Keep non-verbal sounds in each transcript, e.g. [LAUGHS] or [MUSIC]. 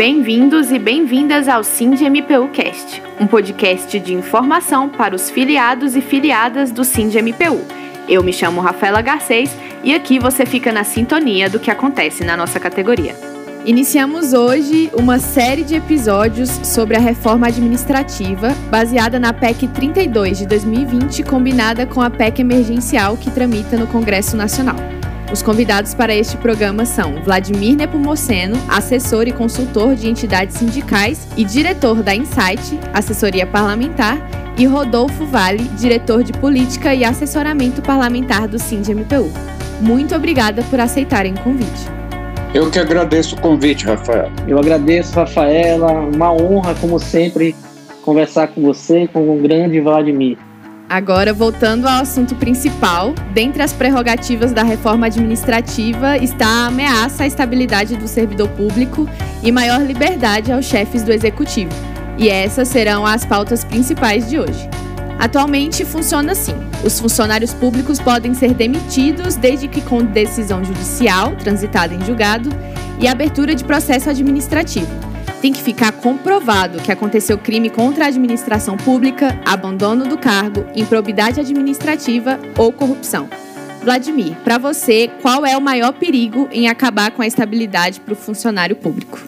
Bem-vindos e bem-vindas ao Sind MPU Cast, um podcast de informação para os filiados e filiadas do Sind MPU. Eu me chamo Rafaela Garcês e aqui você fica na sintonia do que acontece na nossa categoria. Iniciamos hoje uma série de episódios sobre a reforma administrativa, baseada na PEC 32 de 2020, combinada com a PEC emergencial que tramita no Congresso Nacional. Os convidados para este programa são Vladimir Nepomuceno, assessor e consultor de entidades sindicais e diretor da Insight, assessoria parlamentar, e Rodolfo Vale, diretor de política e assessoramento parlamentar do SIND-MPU. Muito obrigada por aceitarem o convite. Eu que agradeço o convite, Rafael. Eu agradeço, Rafaela. Uma honra, como sempre, conversar com você, com o grande Vladimir. Agora, voltando ao assunto principal, dentre as prerrogativas da reforma administrativa está a ameaça à estabilidade do servidor público e maior liberdade aos chefes do executivo. E essas serão as pautas principais de hoje. Atualmente funciona assim: os funcionários públicos podem ser demitidos desde que com decisão judicial, transitada em julgado, e abertura de processo administrativo tem que ficar comprovado que aconteceu crime contra a administração pública, abandono do cargo, improbidade administrativa ou corrupção. Vladimir, para você, qual é o maior perigo em acabar com a estabilidade para o funcionário público?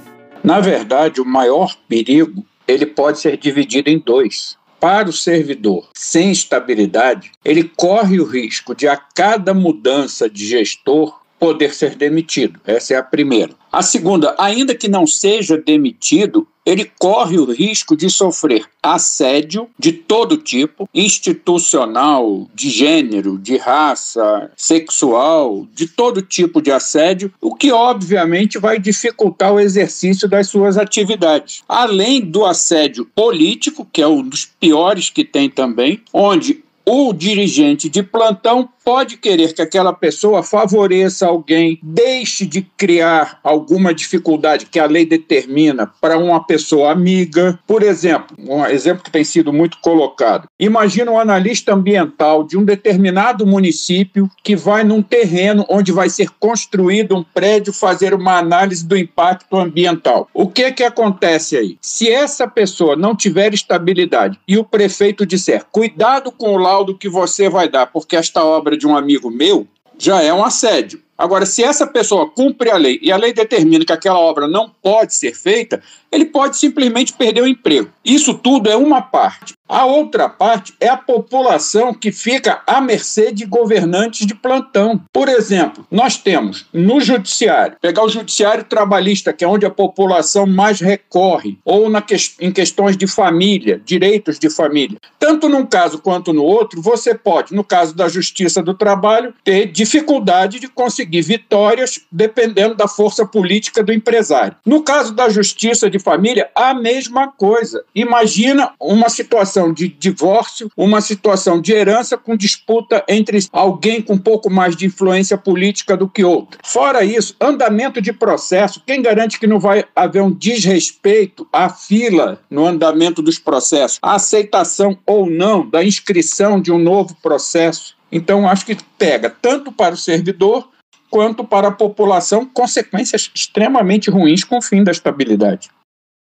Na verdade, o maior perigo ele pode ser dividido em dois. Para o servidor sem estabilidade, ele corre o risco de a cada mudança de gestor poder ser demitido. Essa é a primeira. A segunda, ainda que não seja demitido, ele corre o risco de sofrer assédio de todo tipo, institucional, de gênero, de raça, sexual, de todo tipo de assédio, o que obviamente vai dificultar o exercício das suas atividades. Além do assédio político, que é um dos piores que tem também, onde o dirigente de plantão pode querer que aquela pessoa favoreça alguém, deixe de criar alguma dificuldade que a lei determina para uma pessoa amiga. Por exemplo, um exemplo que tem sido muito colocado. Imagina um analista ambiental de um determinado município que vai num terreno onde vai ser construído um prédio fazer uma análise do impacto ambiental. O que é que acontece aí? Se essa pessoa não tiver estabilidade e o prefeito disser: "Cuidado com o laudo que você vai dar, porque esta obra de um amigo meu já é um assédio. Agora, se essa pessoa cumpre a lei e a lei determina que aquela obra não pode ser feita, ele pode simplesmente perder o emprego. Isso tudo é uma parte. A outra parte é a população que fica à mercê de governantes de plantão. Por exemplo, nós temos no judiciário, pegar o judiciário trabalhista, que é onde a população mais recorre, ou na que, em questões de família, direitos de família. Tanto num caso quanto no outro, você pode, no caso da justiça do trabalho, ter dificuldade de conseguir vitórias dependendo da força política do empresário. No caso da justiça de família, a mesma coisa. Imagina uma situação de divórcio, uma situação de herança com disputa entre alguém com um pouco mais de influência política do que outro. Fora isso, andamento de processo, quem garante que não vai haver um desrespeito à fila no andamento dos processos, a aceitação ou não da inscrição de um novo processo? Então, acho que pega tanto para o servidor quanto para a população consequências extremamente ruins com o fim da estabilidade.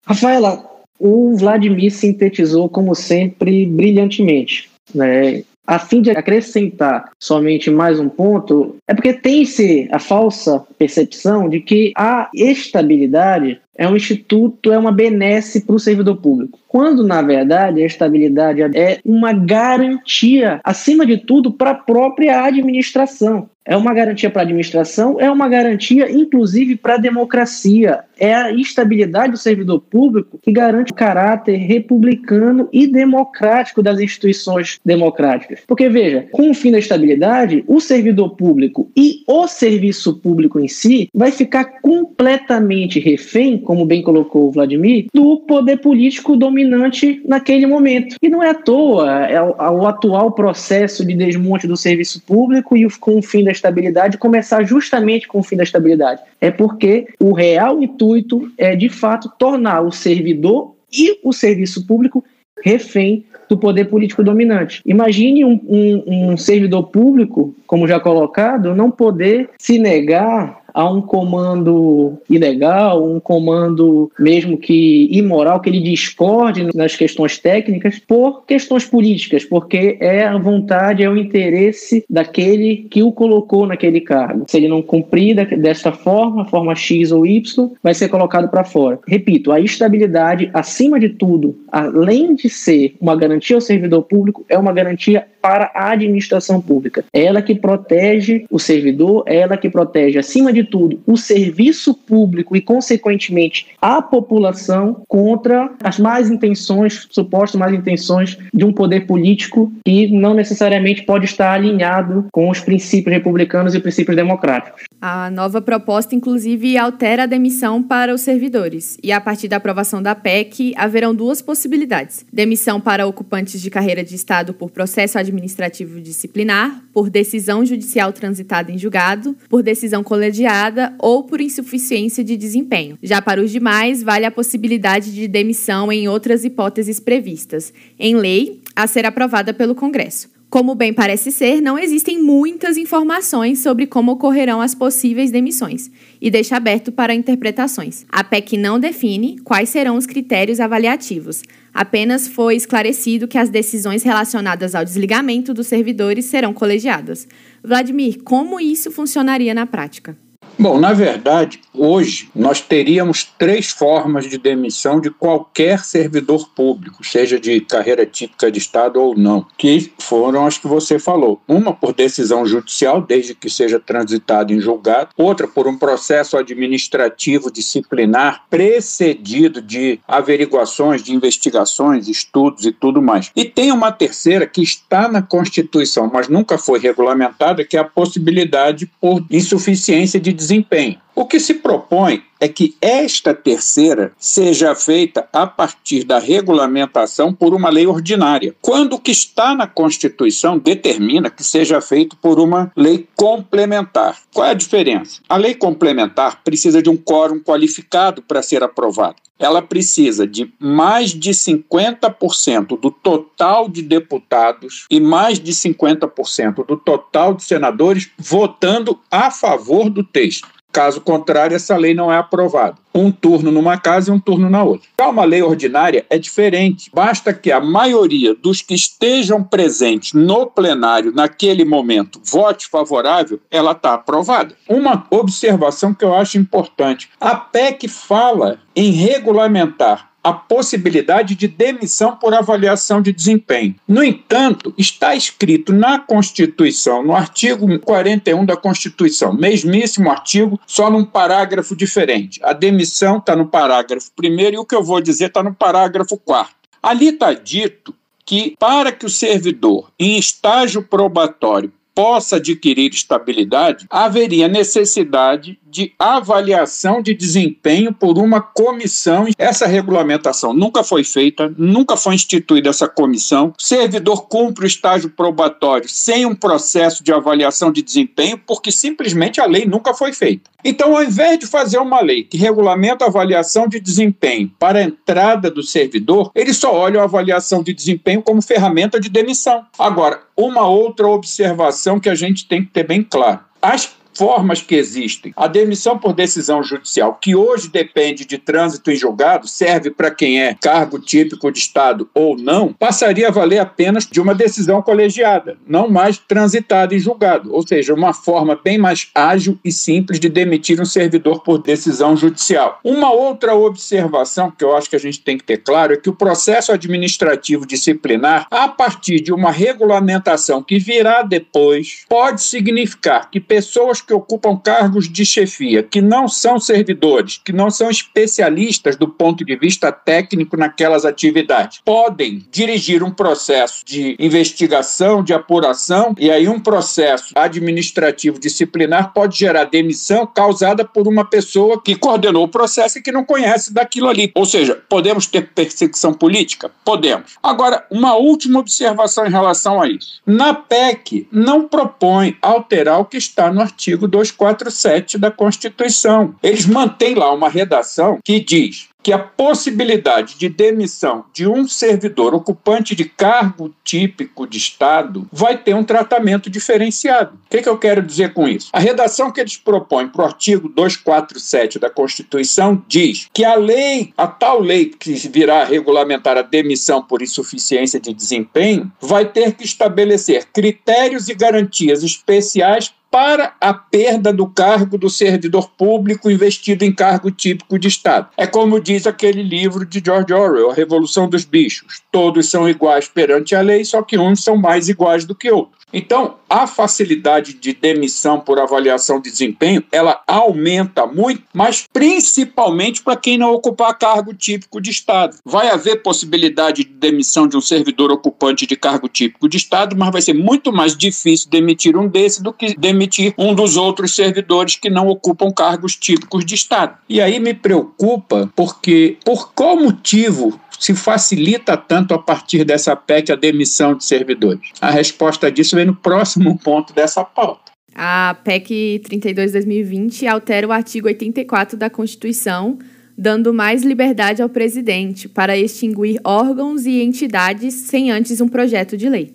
Rafaela, o Vladimir sintetizou, como sempre, brilhantemente. Né? A fim de acrescentar somente mais um ponto, é porque tem-se a falsa percepção de que a estabilidade é um instituto, é uma benesse para o servidor público. Quando, na verdade, a estabilidade é uma garantia, acima de tudo, para a própria administração. É uma garantia para a administração, é uma garantia, inclusive, para a democracia. É a estabilidade do servidor público que garante o caráter republicano e democrático das instituições democráticas. Porque, veja, com o fim da estabilidade, o servidor público e o serviço público em si vai ficar completamente refém, como bem colocou o Vladimir, do poder político dominante naquele momento. E não é à toa é o, o atual processo de desmonte do serviço público e com o fim da estabilidade começar justamente com o fim da estabilidade. É porque o real intuito é, de fato, tornar o servidor e o serviço público refém do poder político dominante. Imagine um, um, um servidor público, como já colocado, não poder se negar a um comando ilegal, um comando mesmo que imoral, que ele discorde nas questões técnicas por questões políticas, porque é a vontade, é o interesse daquele que o colocou naquele cargo. Se ele não cumprir desta forma, forma X ou Y, vai ser colocado para fora. Repito, a estabilidade, acima de tudo, além de ser uma garantia ao servidor público, é uma garantia para a administração pública. É ela que protege o servidor, é ela que protege, acima de tudo, o serviço público e, consequentemente, a população contra as más intenções, supostas más intenções de um poder político que não necessariamente pode estar alinhado com os princípios republicanos e princípios democráticos. A nova proposta, inclusive, altera a demissão para os servidores. E a partir da aprovação da PEC, haverão duas possibilidades: demissão para ocupantes de carreira de Estado por processo administrativo disciplinar, por decisão judicial transitada em julgado, por decisão colegiada ou por insuficiência de desempenho. Já para os demais, vale a possibilidade de demissão em outras hipóteses previstas, em lei, a ser aprovada pelo Congresso. Como bem parece ser, não existem muitas informações sobre como ocorrerão as possíveis demissões e deixa aberto para interpretações. A PEC não define quais serão os critérios avaliativos. Apenas foi esclarecido que as decisões relacionadas ao desligamento dos servidores serão colegiadas. Vladimir, como isso funcionaria na prática? Bom, na verdade, hoje nós teríamos três formas de demissão de qualquer servidor público, seja de carreira típica de Estado ou não, que foram as que você falou. Uma por decisão judicial, desde que seja transitado em julgado, outra por um processo administrativo disciplinar precedido de averiguações, de investigações, estudos e tudo mais. E tem uma terceira que está na Constituição, mas nunca foi regulamentada, que é a possibilidade por insuficiência de desempenho. O que se propõe é que esta terceira seja feita a partir da regulamentação por uma lei ordinária, quando o que está na Constituição determina que seja feito por uma lei complementar. Qual é a diferença? A lei complementar precisa de um quórum qualificado para ser aprovada. Ela precisa de mais de 50% do total de deputados e mais de 50% do total de senadores votando a favor do texto. Caso contrário, essa lei não é aprovada. Um turno numa casa e um turno na outra. Já uma lei ordinária é diferente. Basta que a maioria dos que estejam presentes no plenário naquele momento vote favorável, ela está aprovada. Uma observação que eu acho importante: a PEC fala em regulamentar a possibilidade de demissão por avaliação de desempenho. No entanto, está escrito na Constituição, no artigo 41 da Constituição, mesmíssimo artigo, só num parágrafo diferente. A demissão está no parágrafo primeiro e o que eu vou dizer está no parágrafo quarto. Ali está dito que, para que o servidor, em estágio probatório, possa adquirir estabilidade, haveria necessidade de avaliação de desempenho por uma comissão. Essa regulamentação nunca foi feita, nunca foi instituída essa comissão. O servidor cumpre o estágio probatório sem um processo de avaliação de desempenho, porque simplesmente a lei nunca foi feita. Então, ao invés de fazer uma lei que regulamenta a avaliação de desempenho para a entrada do servidor, ele só olha a avaliação de desempenho como ferramenta de demissão. Agora, uma outra observação que a gente tem que ter bem claro. As formas que existem. A demissão por decisão judicial, que hoje depende de trânsito em julgado, serve para quem é cargo típico de Estado ou não, passaria a valer apenas de uma decisão colegiada, não mais transitada em julgado. Ou seja, uma forma bem mais ágil e simples de demitir um servidor por decisão judicial. Uma outra observação que eu acho que a gente tem que ter claro é que o processo administrativo disciplinar, a partir de uma regulamentação que virá depois, pode significar que pessoas que ocupam cargos de chefia, que não são servidores, que não são especialistas do ponto de vista técnico naquelas atividades, podem dirigir um processo de investigação, de apuração, e aí um processo administrativo disciplinar pode gerar demissão causada por uma pessoa que coordenou o processo e que não conhece daquilo ali. Ou seja, podemos ter perseguição política? Podemos. Agora, uma última observação em relação a isso. Na PEC, não propõe alterar o que está no artigo artigo 247 da Constituição. Eles mantêm lá uma redação que diz que a possibilidade de demissão de um servidor ocupante de cargo típico de Estado vai ter um tratamento diferenciado. O que, que eu quero dizer com isso? A redação que eles propõem para o artigo 247 da Constituição diz que a lei, a tal lei que virá regulamentar a demissão por insuficiência de desempenho, vai ter que estabelecer critérios e garantias especiais para a perda do cargo do servidor público investido em cargo típico de Estado. É como diz aquele livro de George Orwell, A Revolução dos Bichos. Todos são iguais perante a lei, só que uns são mais iguais do que outros. Então, a facilidade de demissão por avaliação de desempenho, ela aumenta muito, mas principalmente para quem não ocupar cargo típico de Estado. Vai haver possibilidade de demissão de um servidor ocupante de cargo típico de Estado, mas vai ser muito mais difícil demitir um desse do que demitir um dos outros servidores que não ocupam cargos típicos de Estado. E aí me preocupa porque, por qual motivo se facilita tanto a partir dessa PEC a demissão de servidores? A resposta disso no próximo [LAUGHS] ponto dessa pauta. A PEC 32-2020 altera o artigo 84 da Constituição, dando mais liberdade ao presidente para extinguir órgãos e entidades sem antes um projeto de lei.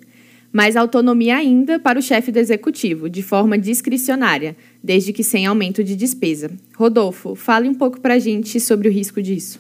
Mais autonomia ainda para o chefe do executivo, de forma discricionária, desde que sem aumento de despesa. Rodolfo, fale um pouco para a gente sobre o risco disso.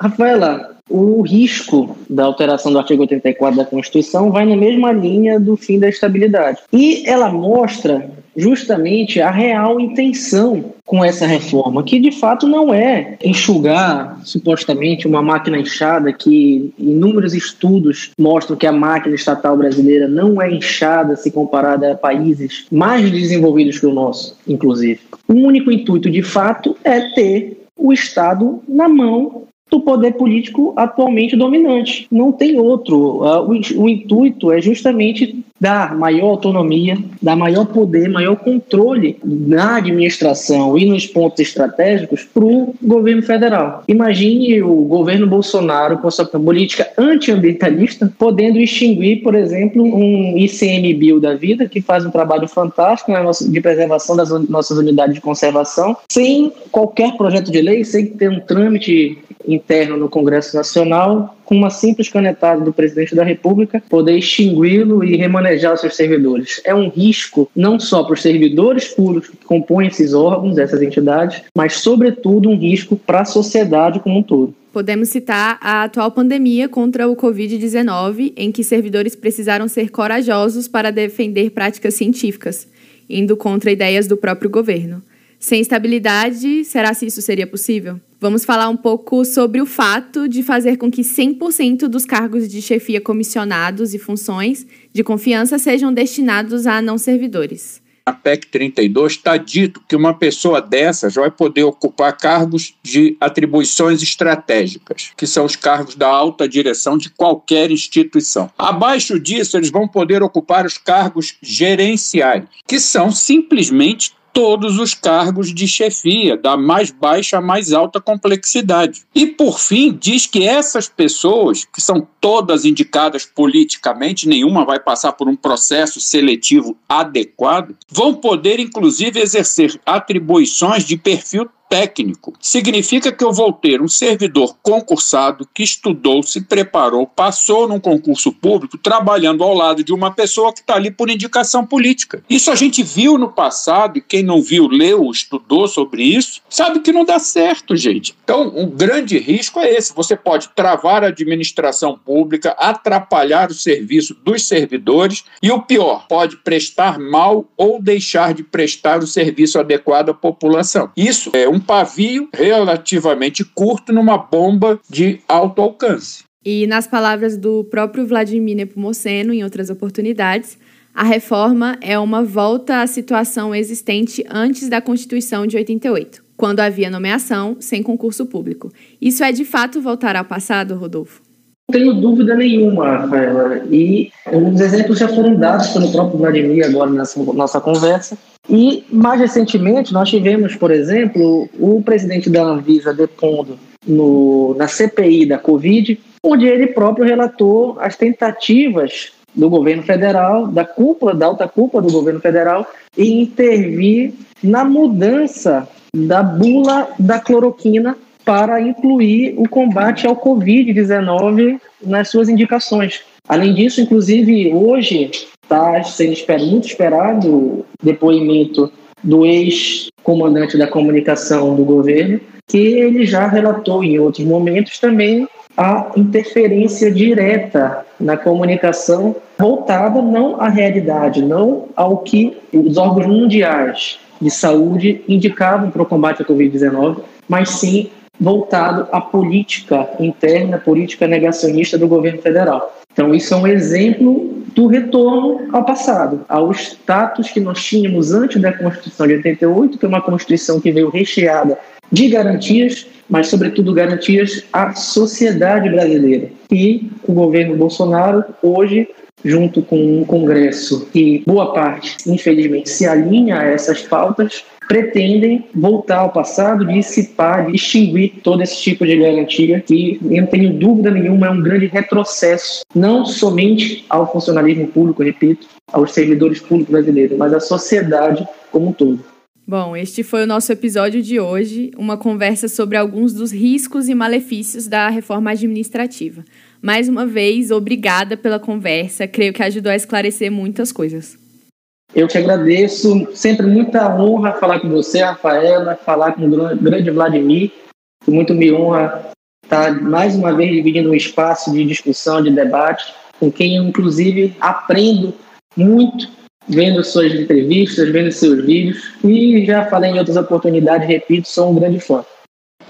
Rafaela, o risco da alteração do artigo 84 da Constituição vai na mesma linha do fim da estabilidade. E ela mostra justamente a real intenção com essa reforma, que de fato não é enxugar supostamente uma máquina inchada, que inúmeros estudos mostram que a máquina estatal brasileira não é inchada se comparada a países mais desenvolvidos que o nosso, inclusive. O único intuito de fato é ter o Estado na mão do poder político atualmente dominante. Não tem outro. Ah, o, intuito é justamente dar maior autonomia, dar maior poder, maior controle na administração e nos pontos estratégicos para o governo federal. Imagine o governo Bolsonaro com sua política antiambientalista podendo extinguir, por exemplo, um ICMBio da vida que faz um trabalho fantástico de preservação das nossas unidades de conservação, sem qualquer projeto de lei, sem ter um trâmite interno no Congresso Nacional, com uma simples canetada do presidente da República, poder extingui-lo e remanejar os seus servidores. É um risco não só para os servidores públicos que compõem esses órgãos, essas entidades, mas, sobretudo, um risco para a sociedade como um todo. Podemos citar a atual pandemia contra o Covid-19, em que servidores precisaram ser corajosos para defender práticas científicas, indo contra ideias do próprio governo. Sem estabilidade, será se isso seria possível? Vamos falar um pouco sobre o fato de fazer com que 100% dos cargos de chefia comissionados e funções de confiança sejam destinados a não servidores. Na PEC 32 está dito que uma pessoa dessa já vai poder ocupar cargos de atribuições estratégicas, que são os cargos da alta direção de qualquer instituição. Abaixo disso, eles vão poder ocupar os cargos gerenciais, que são simplesmente todos os cargos de chefia, da mais baixa à mais alta complexidade. E, por fim, diz que essas pessoas, que são todas indicadas politicamente, nenhuma vai passar por um processo seletivo adequado, vão poder, inclusive, exercer atribuições de perfil técnico. Significa que eu vou ter um servidor concursado que estudou, se preparou, passou num concurso público, trabalhando ao lado de uma pessoa que está ali por indicação política. Isso a gente viu no passado, e quem não viu, leu, estudou sobre isso, sabe que não dá certo, gente. Então, um grande risco é esse: você pode travar a administração pública, atrapalhar o serviço dos servidores e, o pior, pode prestar mal ou deixar de prestar o serviço adequado à população. Isso é um um pavio relativamente curto numa bomba de alto alcance. E nas palavras do próprio Vladimir Nepomuceno, em outras oportunidades, a reforma é uma volta à situação existente antes da Constituição de 88, quando havia nomeação sem concurso público. Isso é de fato voltar ao passado, Rodolfo? Tenho dúvida nenhuma, Rafaela. E os exemplos já foram dados pelo próprio Vladimir agora nessa nossa conversa. E, mais recentemente, nós tivemos, por exemplo, o presidente da Anvisa depondo no, na CPI da Covid, onde ele próprio relatou as tentativas do governo federal, da cúpula, da alta cúpula do governo federal, em intervir na mudança da bula da cloroquina para incluir o combate ao Covid-19 nas suas indicações. Além disso, inclusive, hoje está sendo esperado, muito esperado depoimento do ex-comandante da comunicação do governo, que ele já relatou em outros momentos também a interferência direta na comunicação voltada não à realidade, não ao que os órgãos mundiais de saúde indicavam para o combate à Covid-19, mas sim voltado à política interna, política negacionista do governo federal. Então, isso é um exemplo do retorno ao passado, ao status que nós tínhamos antes da Constituição de 88, que é uma Constituição que veio recheada de garantias, mas, sobretudo, garantias à sociedade brasileira. E o governo Bolsonaro, hoje, junto com um Congresso que, boa parte, infelizmente, se alinha a essas pautas, pretendem voltar ao passado, dissipar, extinguir todo esse tipo de garantia que, eu não tenho dúvida nenhuma, é um grande retrocesso, não somente ao funcionalismo público, repito, aos servidores públicos brasileiros, mas à sociedade como um todo. Bom, este foi o nosso episódio de hoje, uma conversa sobre alguns dos riscos e malefícios da reforma administrativa. Mais uma vez, obrigada pela conversa, creio que ajudou a esclarecer muitas coisas. Eu te agradeço, sempre muita honra falar com você, Rafaela, falar com o grande Vladimir. Muito me honra estar mais uma vez dividindo um espaço de discussão, de debate, com quem eu, inclusive, aprendo muito vendo suas entrevistas, vendo seus vídeos. E já falei em outras oportunidades, repito, sou um grande fã.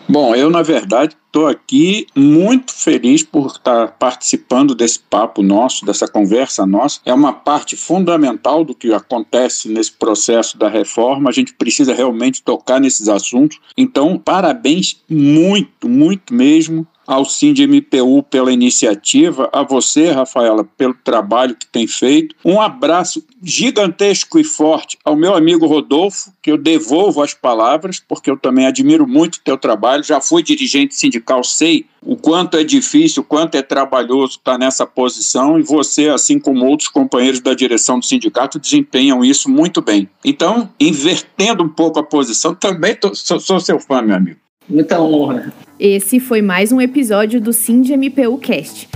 Bom, eu, na verdade, estou aqui muito feliz por estar participando desse papo nosso, dessa conversa nossa. É uma parte fundamental do que acontece nesse processo da reforma. A gente precisa realmente tocar nesses assuntos. Então, parabéns muito, muito mesmo ao MPU pela iniciativa, a você, Rafaela, pelo trabalho que tem feito. Um abraço gigantesco e forte ao meu amigo Rodolfo, que eu devolvo as palavras, porque eu também admiro muito o teu trabalho. Já fui dirigente sindical, sei o quanto é difícil, o quanto é trabalhoso estar nessa posição e você, assim como outros companheiros da direção do sindicato, desempenham isso muito bem. Então, invertendo um pouco a posição, também tô, sou, sou seu fã, meu amigo. Muita honra. Esse foi mais um episódio do Sind MPU Cast.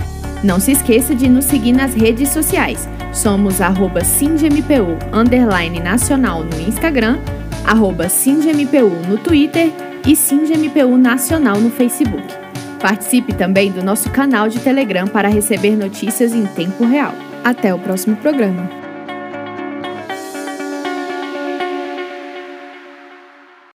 Não se esqueça de nos seguir nas redes sociais. Somos arroba SindMPU underline nacional no Instagram, arroba SindMPU no Twitter e SindMPU nacional no Facebook. Participe também do nosso canal de Telegram para receber notícias em tempo real. Até o próximo programa.